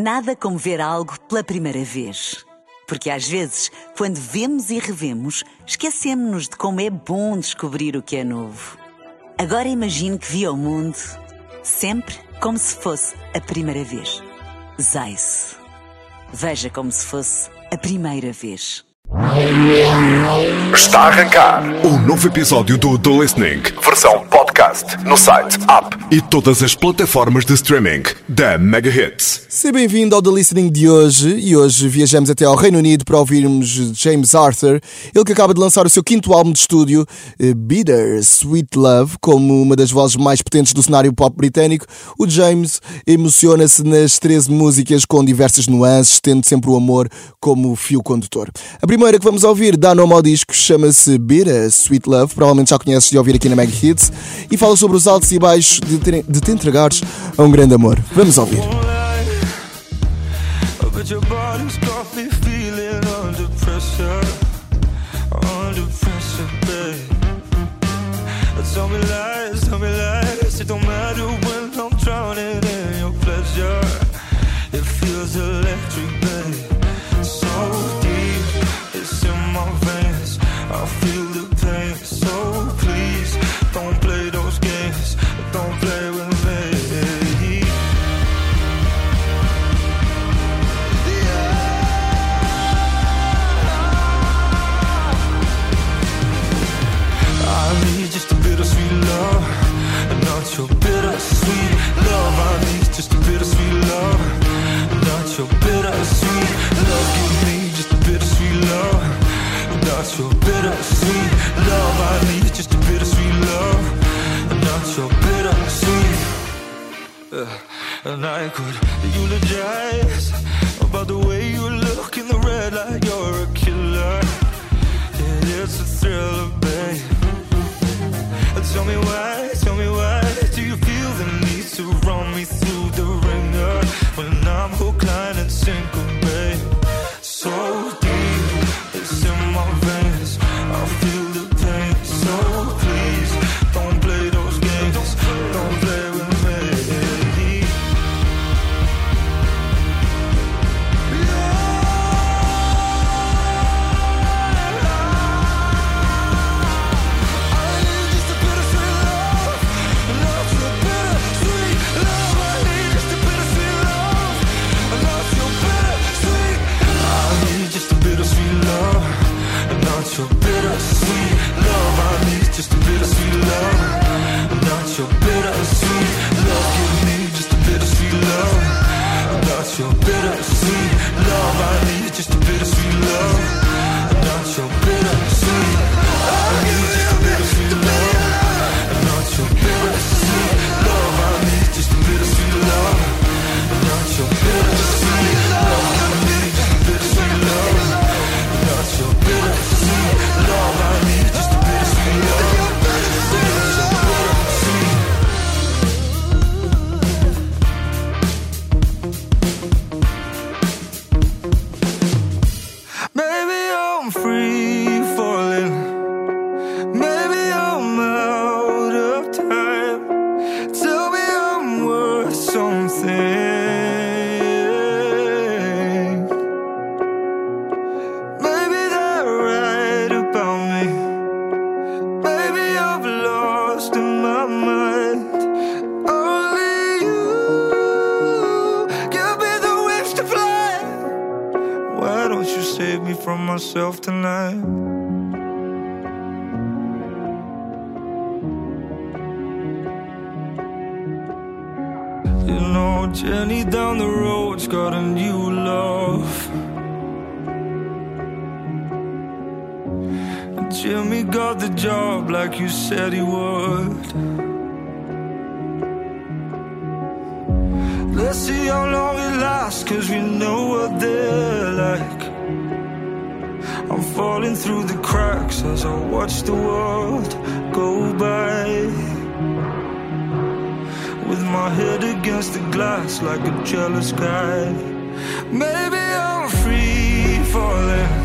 Nada como ver algo pela primeira vez. Porque às vezes, quando vemos e revemos, esquecemos-nos de como é bom descobrir o que é novo. Agora imagine que viu o mundo sempre como se fosse a primeira vez. Zais. Veja como se fosse a primeira vez. Está a arrancar um novo episódio do The Listening, versão podcast, no site, app e todas as plataformas de streaming da Mega Hits. Seja bem-vindo ao The Listening de hoje e hoje viajamos até ao Reino Unido para ouvirmos James Arthur, ele que acaba de lançar o seu quinto álbum de estúdio, eh, Bitter Sweet Love, como uma das vozes mais potentes do cenário pop britânico. O James emociona-se nas 13 músicas com diversas nuances, tendo sempre o amor como fio condutor. A primeira que vamos ouvir dá nome ao disco, chama-se Bitter Sweet Love, provavelmente já conheces de ouvir aqui na Mega Hits, e fala sobre os altos e baixos de te, de te entregares a um grande amor. Vamos ouvir. Tell me lies, tell me lies. It don't matter when I'm drowning myself tonight? You know, Jenny down the road's got a new love. And Jimmy got the job like you said he would. Let's see how long it lasts, cause we know what they're like. Falling through the cracks as I watch the world go by. With my head against the glass like a jealous guy. Maybe I'm free falling.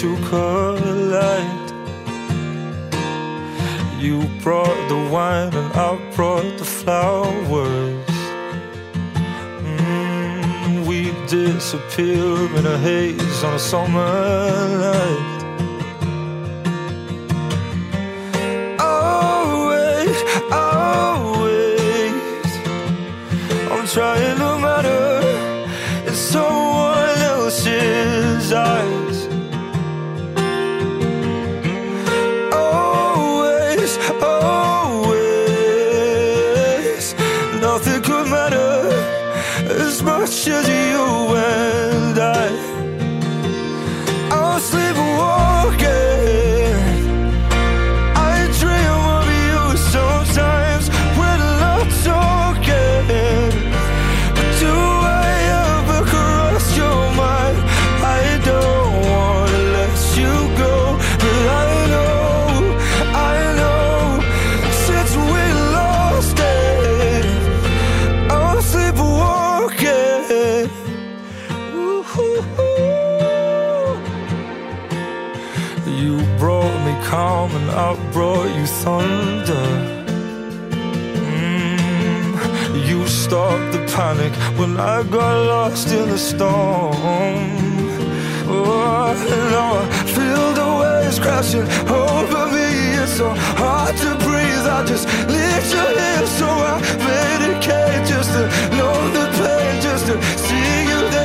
To collide. You brought the wine and I brought the flowers. Mm, we disappear in a haze on a summer night. When I got lost in the storm. Oh, now I feel the waves crashing over me. It's so hard to breathe. I just need you here, so I medicate just to know the pain, just to see you. There's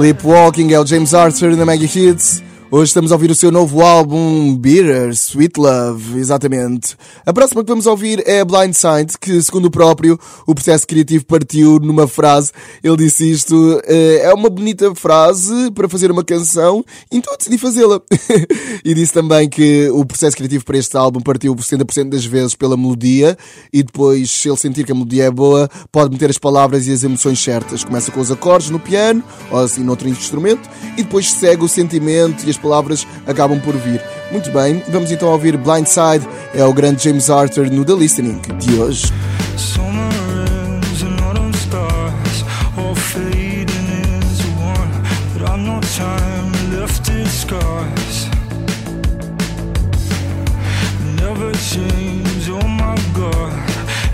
sleepwalking. É o James Arthur na Mega Hits. Hoje estamos a ouvir o seu novo álbum Bitter, Sweet Love, exatamente. A próxima que vamos ouvir é Blind Side, que, segundo o próprio, o processo criativo partiu numa frase. Ele disse isto, eh, é uma bonita frase para fazer uma canção, então eu decidi fazê-la. e disse também que o processo criativo para este álbum partiu por 70% das vezes pela melodia, e depois, se ele sentir que a melodia é boa, pode meter as palavras e as emoções certas. Começa com os acordes no piano, ou assim noutro instrumento, e depois segue o sentimento e as palavras acabam por vir. Muito bem, vamos então ouvir Blindside, é o grande James Arthur no The Listening de hoje. Summer ends and autumn stars all fading into one, but I've no time left in scars. Never change, oh my God.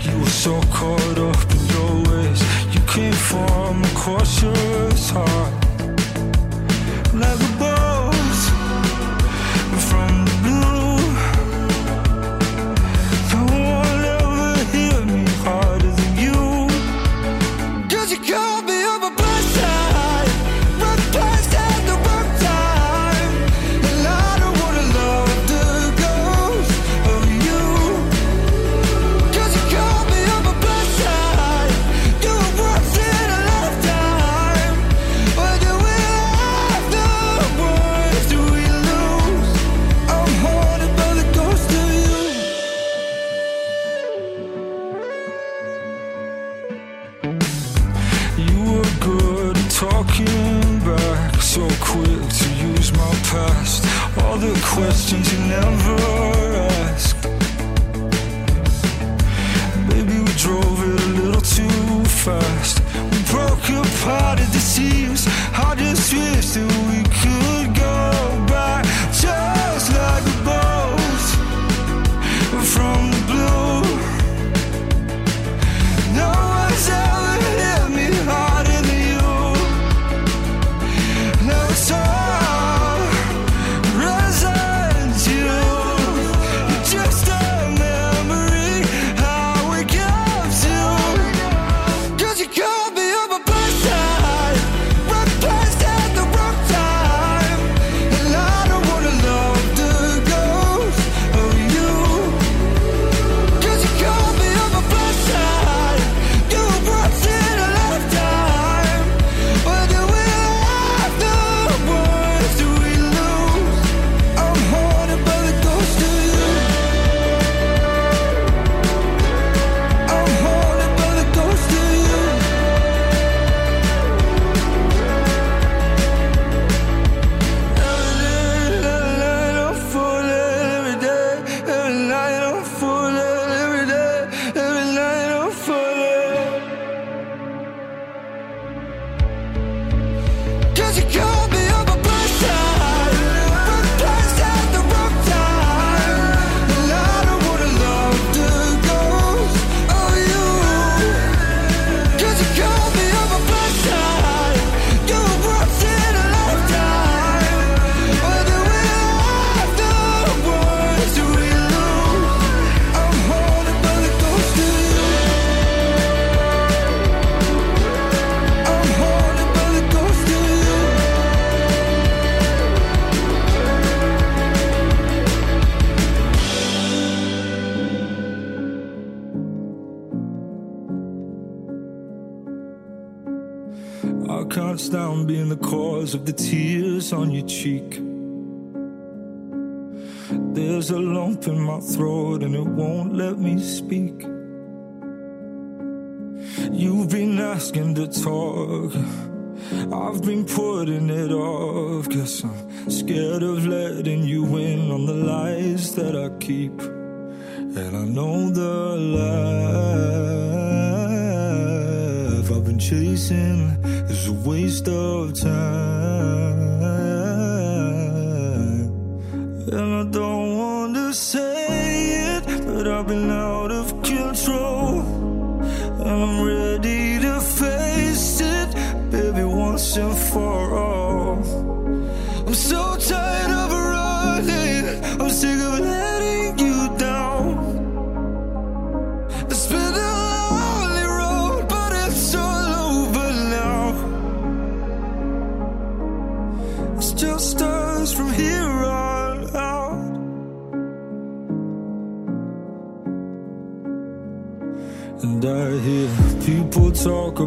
You were so caught up in your ways. You came from across your heart like a bolt questions you never cheek. There's a lump in my throat and it won't let me speak. You've been asking to talk. I've been putting it off, cause I'm scared of letting you in on the lies that I keep. And I know the life I've been chasing is a waste of time.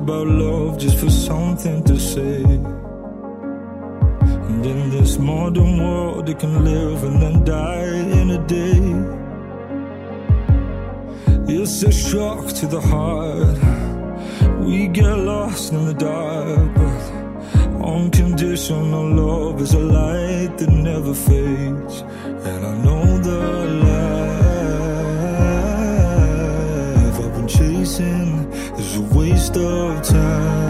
about love just for something to say. And in this modern world, it can live and then die in a day. It's a shock to the heart. We get lost in the dark, but unconditional love is a light that never fades. And I know that. waste of time.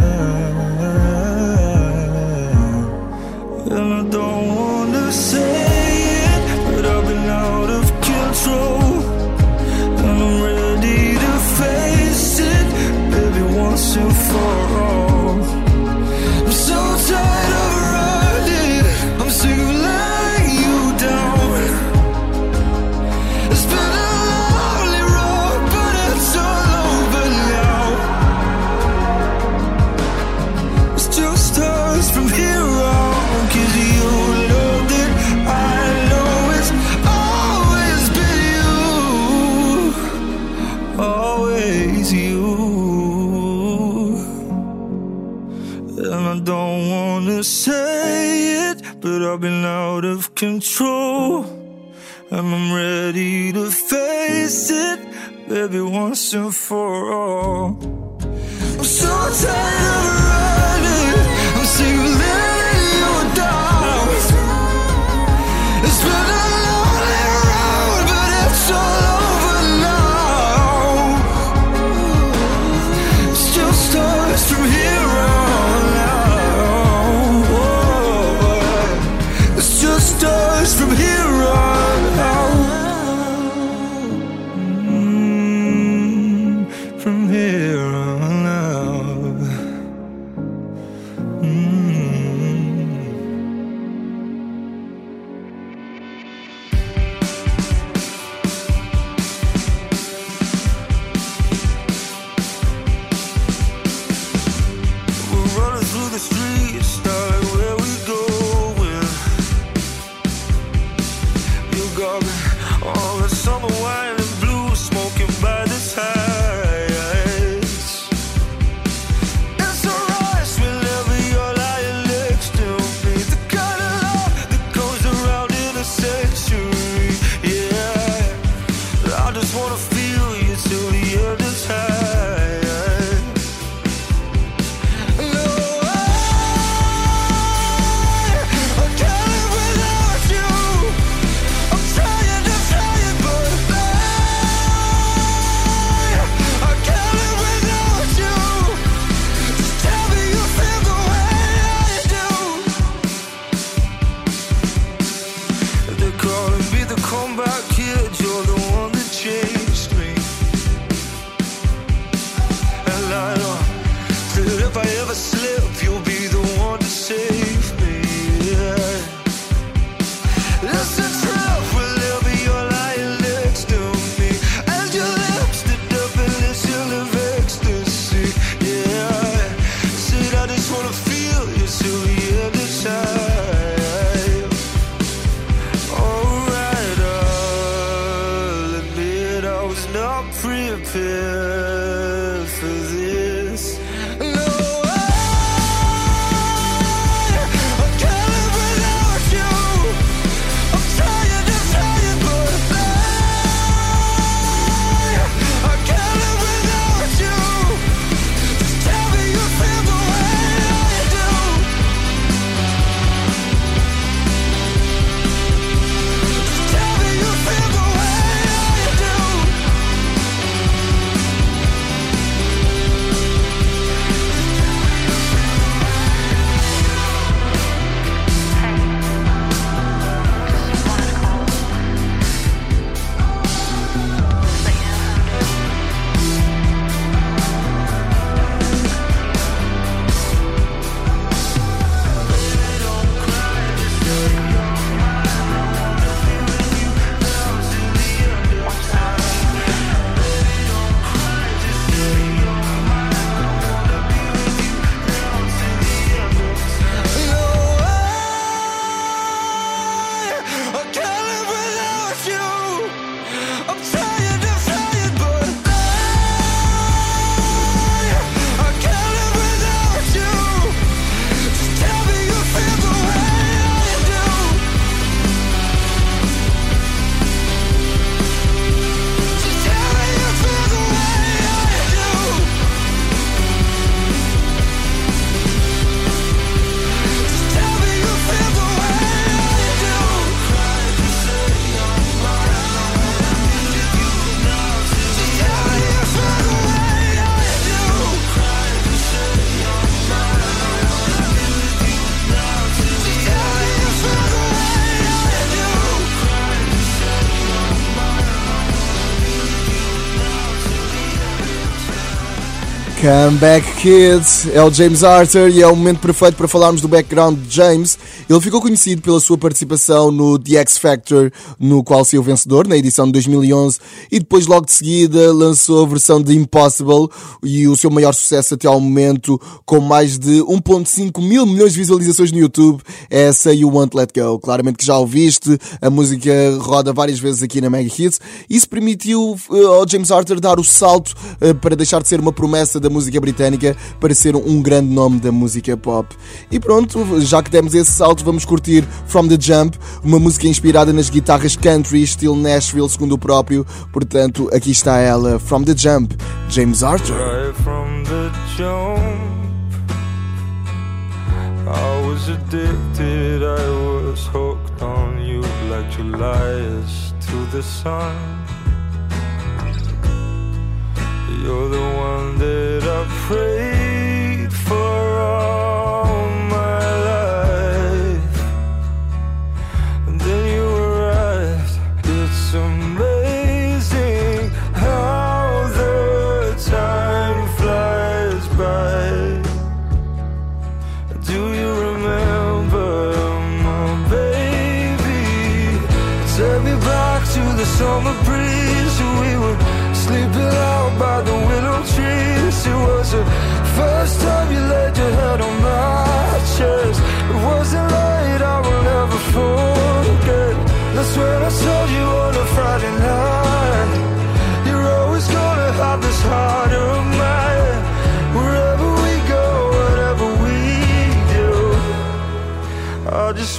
If I Comeback Kids é o James Arthur e é o momento perfeito para falarmos do background de James. Ele ficou conhecido pela sua participação no The X Factor, no qual saiu vencedor na edição de 2011 e depois logo de seguida lançou a versão de Impossible e o seu maior sucesso até ao momento com mais de 1.5 mil milhões de visualizações no YouTube é essa You Won't Let Go. Claramente que já ouviste, a música roda várias vezes aqui na Mega Hits. Isso permitiu eh, ao James Arthur dar o salto eh, para deixar de ser uma promessa da música britânica para ser um grande nome da música pop. E pronto, já que demos esse salto, vamos curtir From the Jump, uma música inspirada nas guitarras country, estilo Nashville, segundo o próprio. Portanto, aqui está ela, From the Jump, James Arthur. The jump, addicted, I was hooked on you like July is to the sun. You're the one that I prayed for all my life. And then you arrived. It's amazing how the time flies by. Do you remember my baby? Take me back to the summer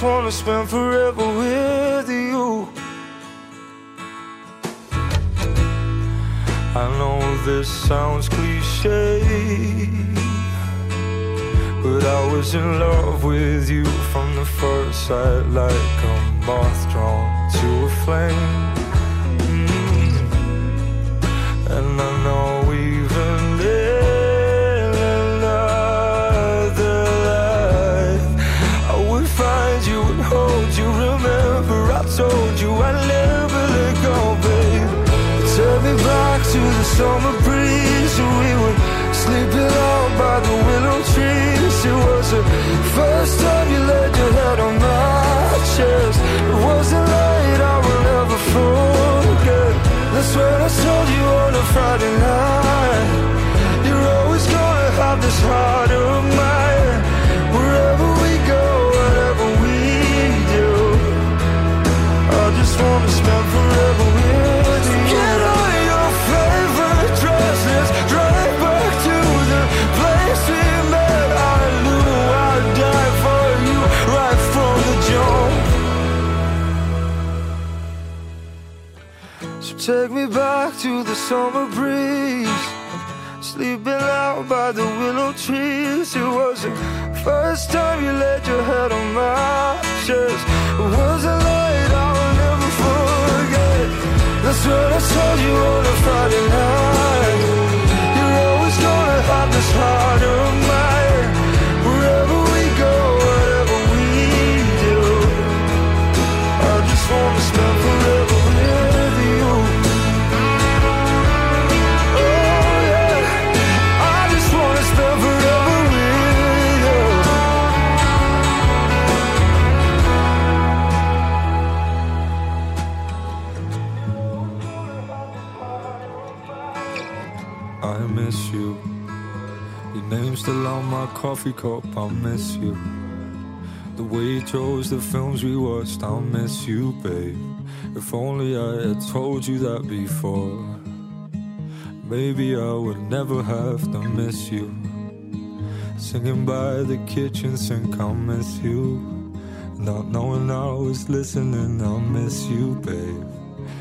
wanna spend forever with you. I know this sounds cliche, but I was in love with you from the first sight, like a moth drawn to a flame. Summer breeze. We were sleeping out by the willow trees. It was the first time you laid your head on my chest. It wasn't late, I will never forget. That's when I told you on a Friday night. Take me back to the summer breeze. Sleeping out by the willow trees. It was the first time you laid your head on my chest. It wasn't late, I will never forget. That's what I told you on a Friday night. You're always gonna have this heart of mine. Name's still on my coffee cup. I miss you. The way you chose the films we watched. I miss you, babe. If only I had told you that before. Maybe I would never have to miss you. Singing by the kitchen sink, I miss you. Not knowing I was listening, I miss you, babe.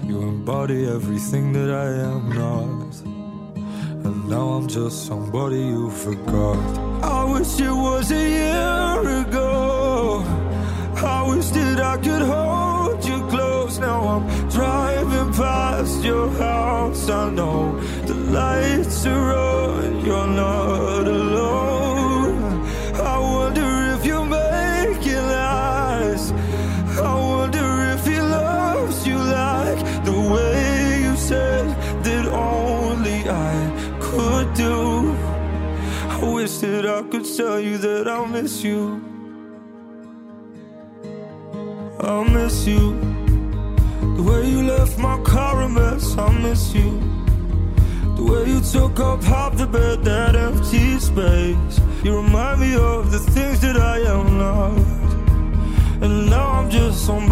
You embody everything that I am not. Now I'm just somebody you forgot. I wish it was a year ago. I wish that I could hold you close. Now I'm driving past your house. I know the lights are on. You're not alone. That I could tell you that I'll miss you. I'll miss you. The way you left my car a mess, I'll miss you. The way you took up half the bed, that empty space. You remind me of the things that I am not. And now I'm just somebody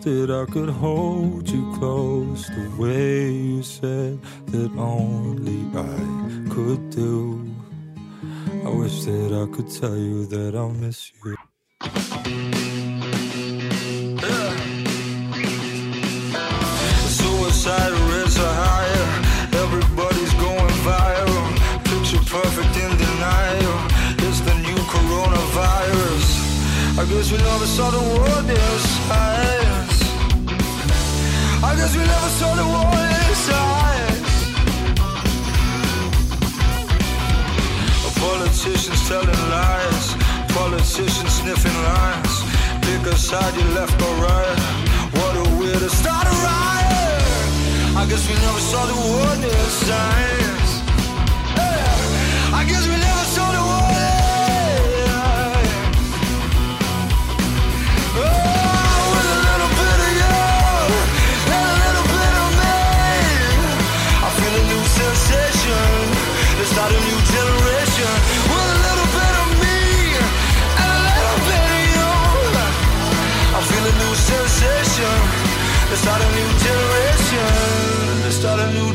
that I could hold you close the way you said that only I could do. I wish that I could tell you that I'll miss you. Suicide are higher. Everybody's going viral. Picture perfect in denial. It's the new coronavirus. I guess we never saw the war this size. Guess we never saw the war this size. Politicians telling lies. Politicians sniffing. Pick a side, you left or right. What a way to start a riot. I guess we never saw the war this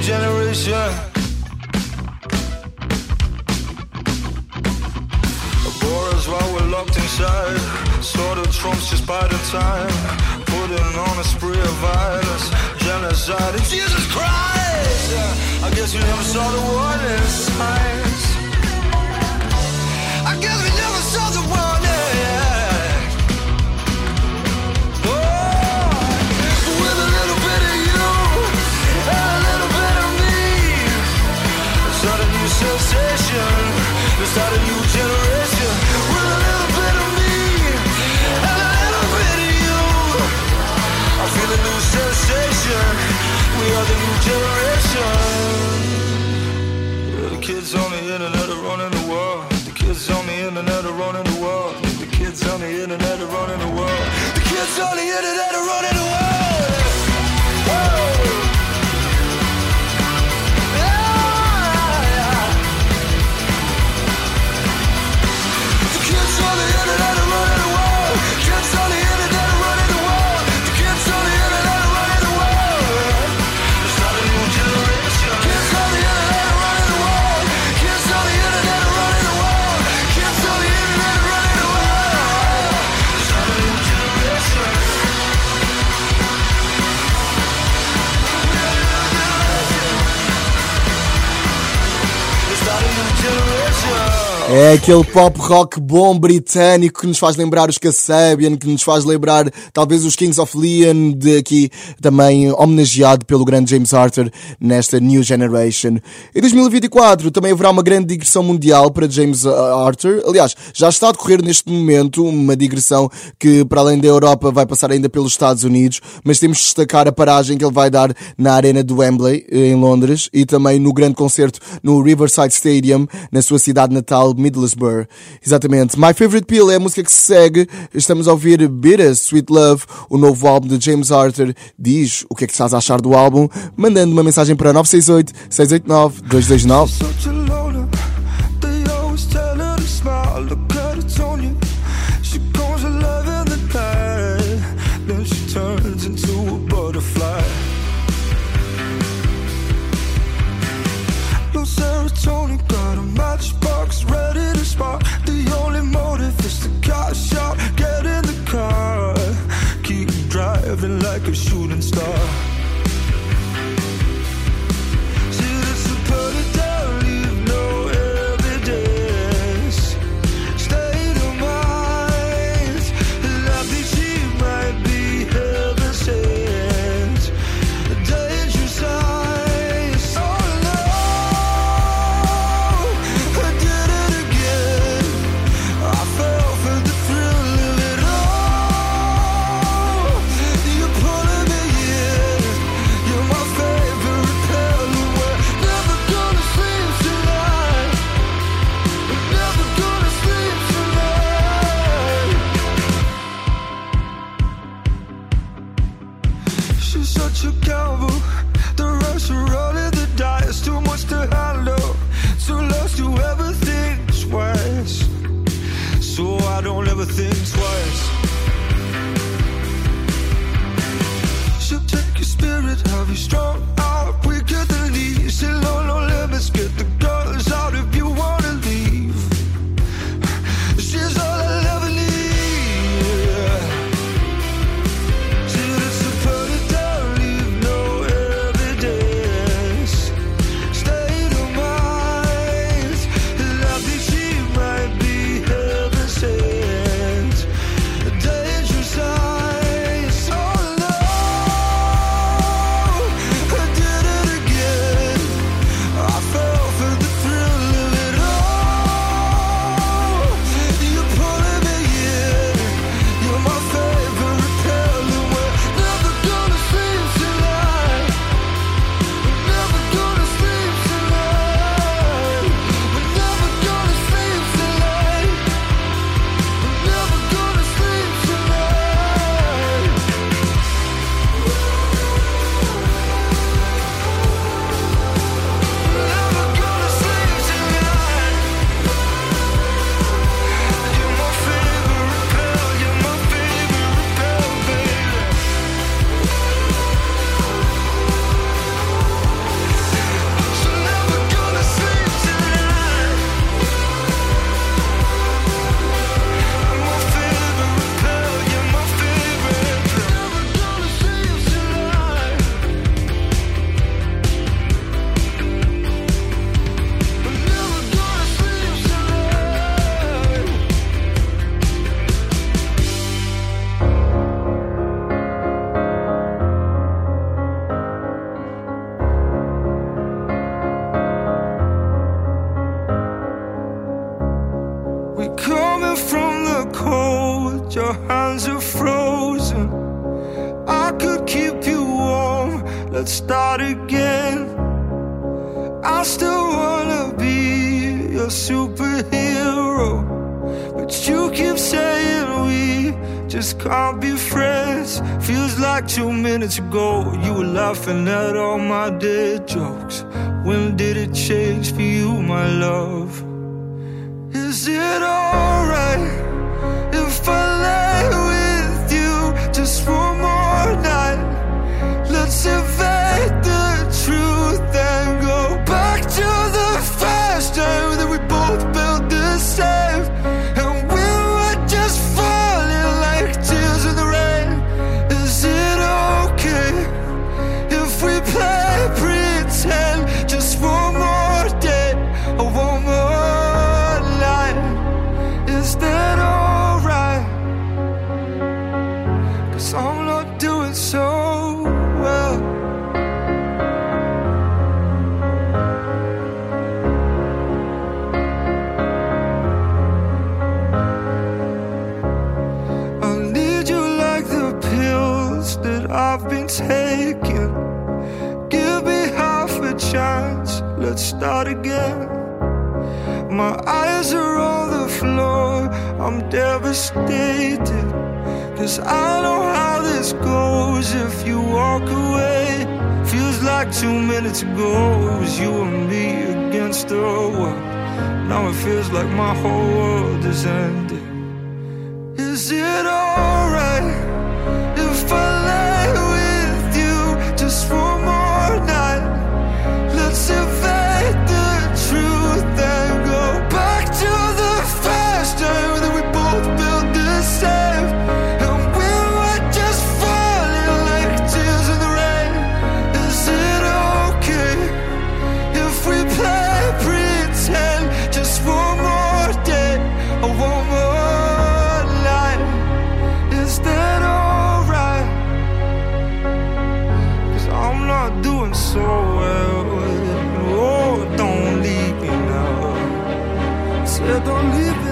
generation. Boris while we're locked inside. Sort of Trump's just by the time. Putting on a spree of violence, genocide, and Jesus Christ. I guess we never saw the warning signs. I guess we never saw the warning. Internet are running the world. The kids on the internet are running the wall The kids on the internet of running the world. The on the internet running the world. Kids on the É aquele pop rock bom britânico que nos faz lembrar os Kasabian, que nos faz lembrar talvez os Kings of Leon, de aqui também homenageado pelo grande James Arthur nesta New Generation. Em 2024 também haverá uma grande digressão mundial para James Arthur. Aliás, já está a decorrer neste momento uma digressão que para além da Europa vai passar ainda pelos Estados Unidos, mas temos de destacar a paragem que ele vai dar na arena do Wembley, em Londres, e também no grande concerto no Riverside Stadium, na sua cidade natal, Middlesbrough. Exatamente. My Favorite Pill é a música que se segue. Estamos a ouvir Bitter Sweet Love, o novo álbum de James Arthur. Diz o que é que estás a achar do álbum, mandando uma mensagem para 968 689 229. Driving like a shooting star. minutes ago, you were laughing at all my dead jokes. When did it change for you, my love? I'm not doing so well. I need you like the pills that I've been taking. Give me half a chance, let's start again. My eyes are on the floor, I'm devastated. Cause I know how this goes if you walk away. Feels like two minutes ago, it was you and me against the wall. Now it feels like my whole world is ending. doing so well. Oh, don't leave me now. Said don't leave.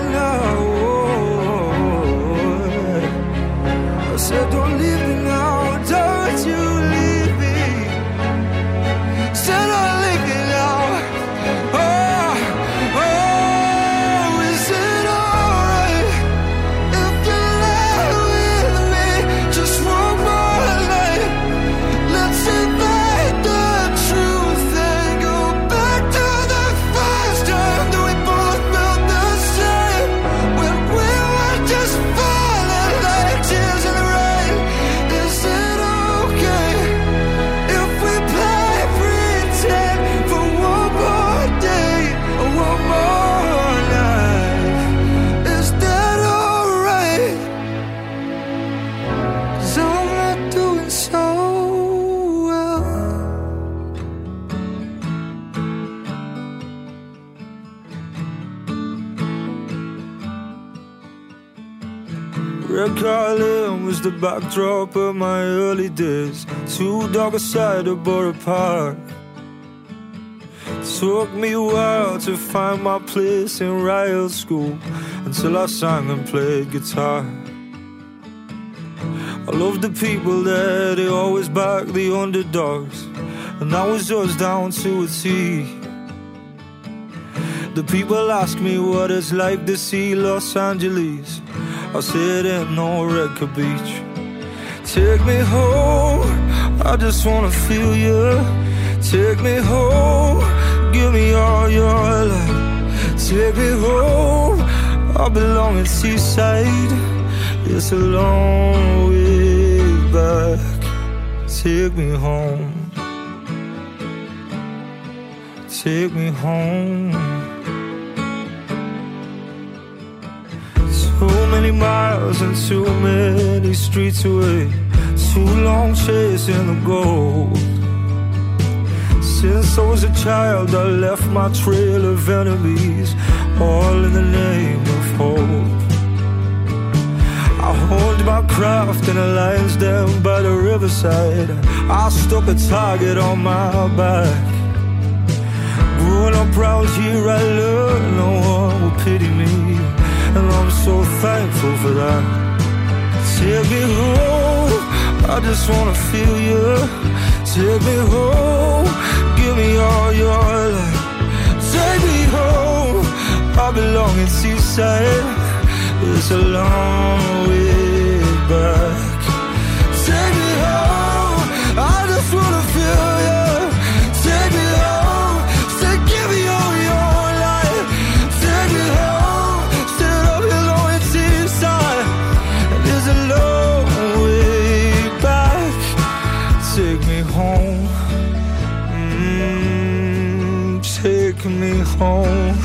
The backdrop of my early days. Two dog aside of Borough Park. Took me a while to find my place in riot school until I sang and played guitar. I loved the people there, they always back the underdogs, and that was just down to a T. The people ask me what it's like to see Los Angeles. I said, ain't no record beach. Take me home, I just wanna feel you. Take me home, give me all your love. Take me home, I belong in Teesside. It's a long way back. Take me home. Take me home. Too many miles and too many streets away. Too long chasing the gold. Since I was a child, I left my trail of enemies, all in the name of hope. I honed my craft in a lion's den by the riverside. I stuck a target on my back. Growing up proud here, I learned no one will pity me, so thankful for that. Take me home, I just wanna feel you. Take me home, give me all your love. Take me home, I belong in Teesside. It's a long way back. Home.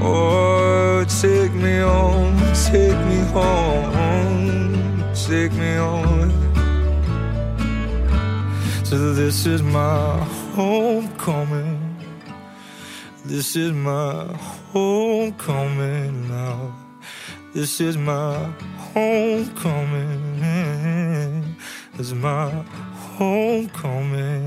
Oh, take me home, take me home, take me home. So this is my homecoming. This is my homecoming now. This is my homecoming. This is my.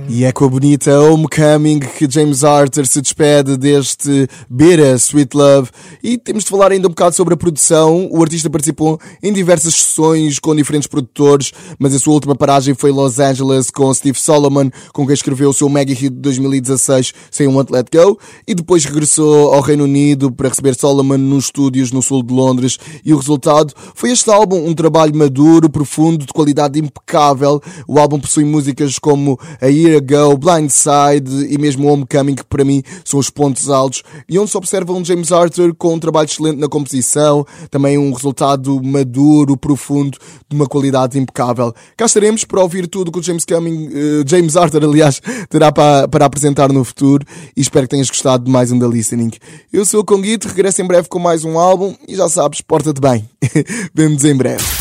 E é com a bonita Homecoming que James Arthur se despede deste Beira Sweet Love. E temos de falar ainda um bocado sobre a produção. O artista participou em diversas sessões com diferentes produtores, mas a sua última paragem foi em Los Angeles com Steve Solomon, com quem escreveu o seu mega hit de 2016, Sem to Let Go, e depois regressou ao Reino Unido para receber Solomon nos estúdios no sul de Londres. E o resultado foi este álbum, um trabalho maduro, profundo, de qualidade impecável. O álbum possui músicas como A Year Ago, Blindside e mesmo Homecoming, que para mim são os pontos altos, e onde se observa um James Arthur com um trabalho excelente na composição, também um resultado maduro, profundo, de uma qualidade impecável. Cá estaremos para ouvir tudo que o James, Cumming, eh, James Arthur, aliás, terá para, para apresentar no futuro, e espero que tenhas gostado de mais um da Listening. Eu sou o Conguito, regresso em breve com mais um álbum, e já sabes, porta-te bem. Vemo-nos em breve.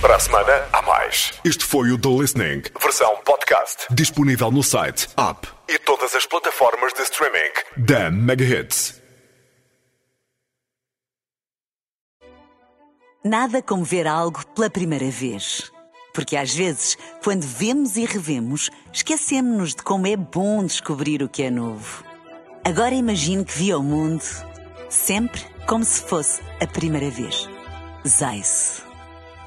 Para a semana, há mais. Este foi o The Listening, versão podcast. Disponível no site, app e todas as plataformas de streaming da Mega Hits. Nada como ver algo pela primeira vez. Porque às vezes, quando vemos e revemos, esquecemos-nos de como é bom descobrir o que é novo. Agora imagine que viu o mundo sempre como se fosse a primeira vez. Zais.